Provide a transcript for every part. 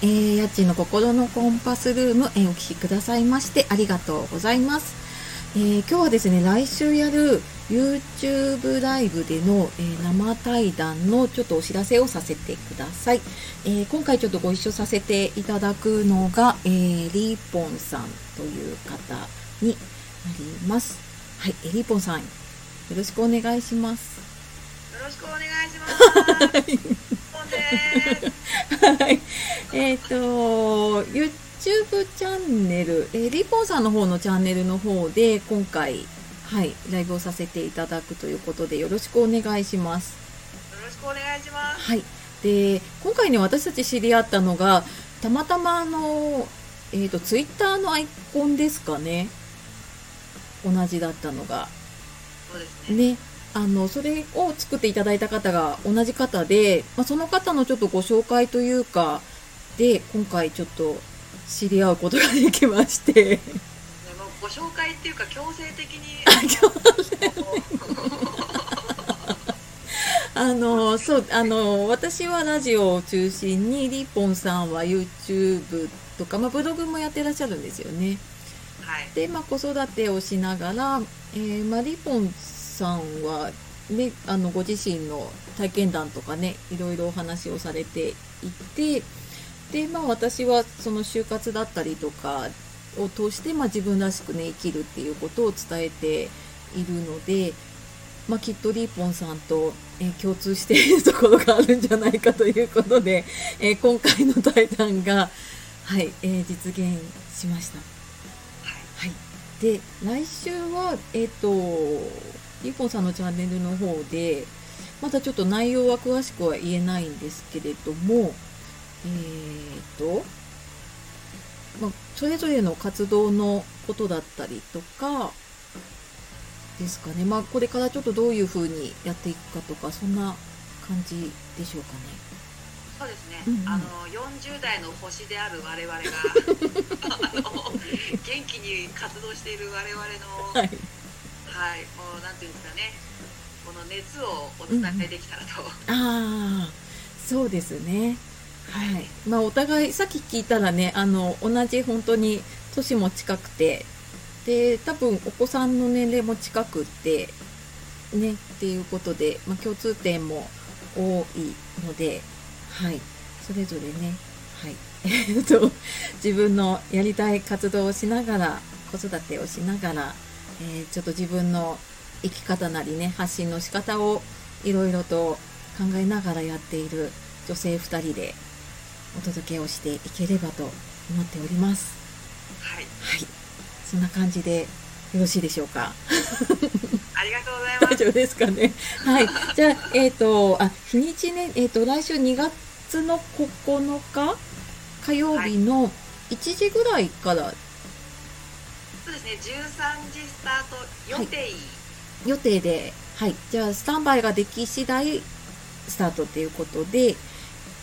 えー、家賃の心のコンパスルーム、えー、お聞きくださいましてありがとうございます。えー、今日はですね、来週やる YouTube ライブでの、えー、生対談のちょっとお知らせをさせてください。えー、今回ちょっとご一緒させていただくのが、えー、リーポンさんという方になります。はい、えリーポンさん、よろしくお願いします。よろしくお願いします。はい。えっ、ー、と、YouTube チャンネル、えー、リーポンさんの方のチャンネルの方で、今回、はい、ライブをさせていただくということで、よろしくお願いします。よろしくお願いします。はい。で、今回ね、私たち知り合ったのが、たまたまあの、えっ、ー、と、ツイッターのアイコンですかね。同じだったのが。そうですね。ね。あの、それを作っていただいた方が同じ方で、まあ、その方のちょっとご紹介というか、で、今回ちょっと知り合うことができまして。ご紹介っていうか強制的に あのそうあの私はラジオを中心にリポンさんは YouTube とか、まあ、ブログもやってらっしゃるんですよね。はい、で、まあ、子育てをしながら、えーまあ、リポンさんは、ね、あのご自身の体験談とかねいろいろお話をされていてで、まあ、私はその就活だったりとかを通して、まあ、自分らしくね生きるっていうことを伝えているので、まあ、きっとリーポンさんと、えー、共通しているところがあるんじゃないかということで、えー、今回の対談が、はいえー、実現しました。はい、で来週は、えーと、リーポンさんのチャンネルの方でまだちょっと内容は詳しくは言えないんですけれどもえっ、とまあ、それぞれの活動のことだったりとかですかね、まあ、これからちょっとどういうふうにやっていくかとかそんな感じでしょうかね。そうですね、うんうん、あの40代の星である我々が あの元気に活動している我々の、はい、はい、もうなんていうんですかね。この熱をお伝えできたらと。うん、ああそうですね。はい。まあ、お互いさっき聞いたらねあの同じ本当に年も近くてで多分お子さんの年齢も近くってねっていうことで、まあ、共通点も多いのではい。それぞれねはい。え っと自分のやりたい活動をしながら子育てをしながら、えー、ちょっと自分の生き方なりね発信の仕方をいろいろと考えながらやっている女性2人でお届けをしていければと思っております。はい。はい。そんな感じでよろしいでしょうか？ありがとうございます。大丈夫ですかね？はい。じゃあ、えっ、ー、と、あ、日にちね、えっ、ー、と、来週2月の9日？火曜日の1時ぐらいから、はい、そうですね、13時スタート予定、はい、予定で、はい。じゃあ、スタンバイができ次第スタートということで、えっ、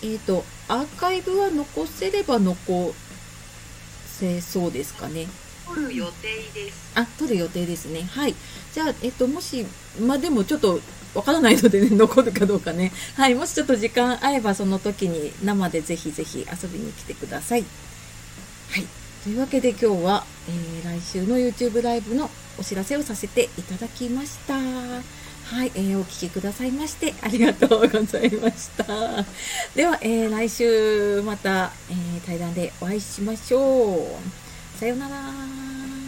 ー、と、アーカイブは残せれば残せそうですかね。撮る予定です。あ、撮る予定ですね。はい。じゃあ、えっと、もし、まあ、でもちょっと、わからないのでね、残るかどうかね。はい。もしちょっと時間合えば、その時に生でぜひぜひ遊びに来てください。はい。というわけで今日は、えー、来週の YouTube ライブのお知らせをさせていただきました。はい、えー、お聴きくださいましてありがとうございました。では、えー、来週また、え、対談でお会いしましょう。さようなら。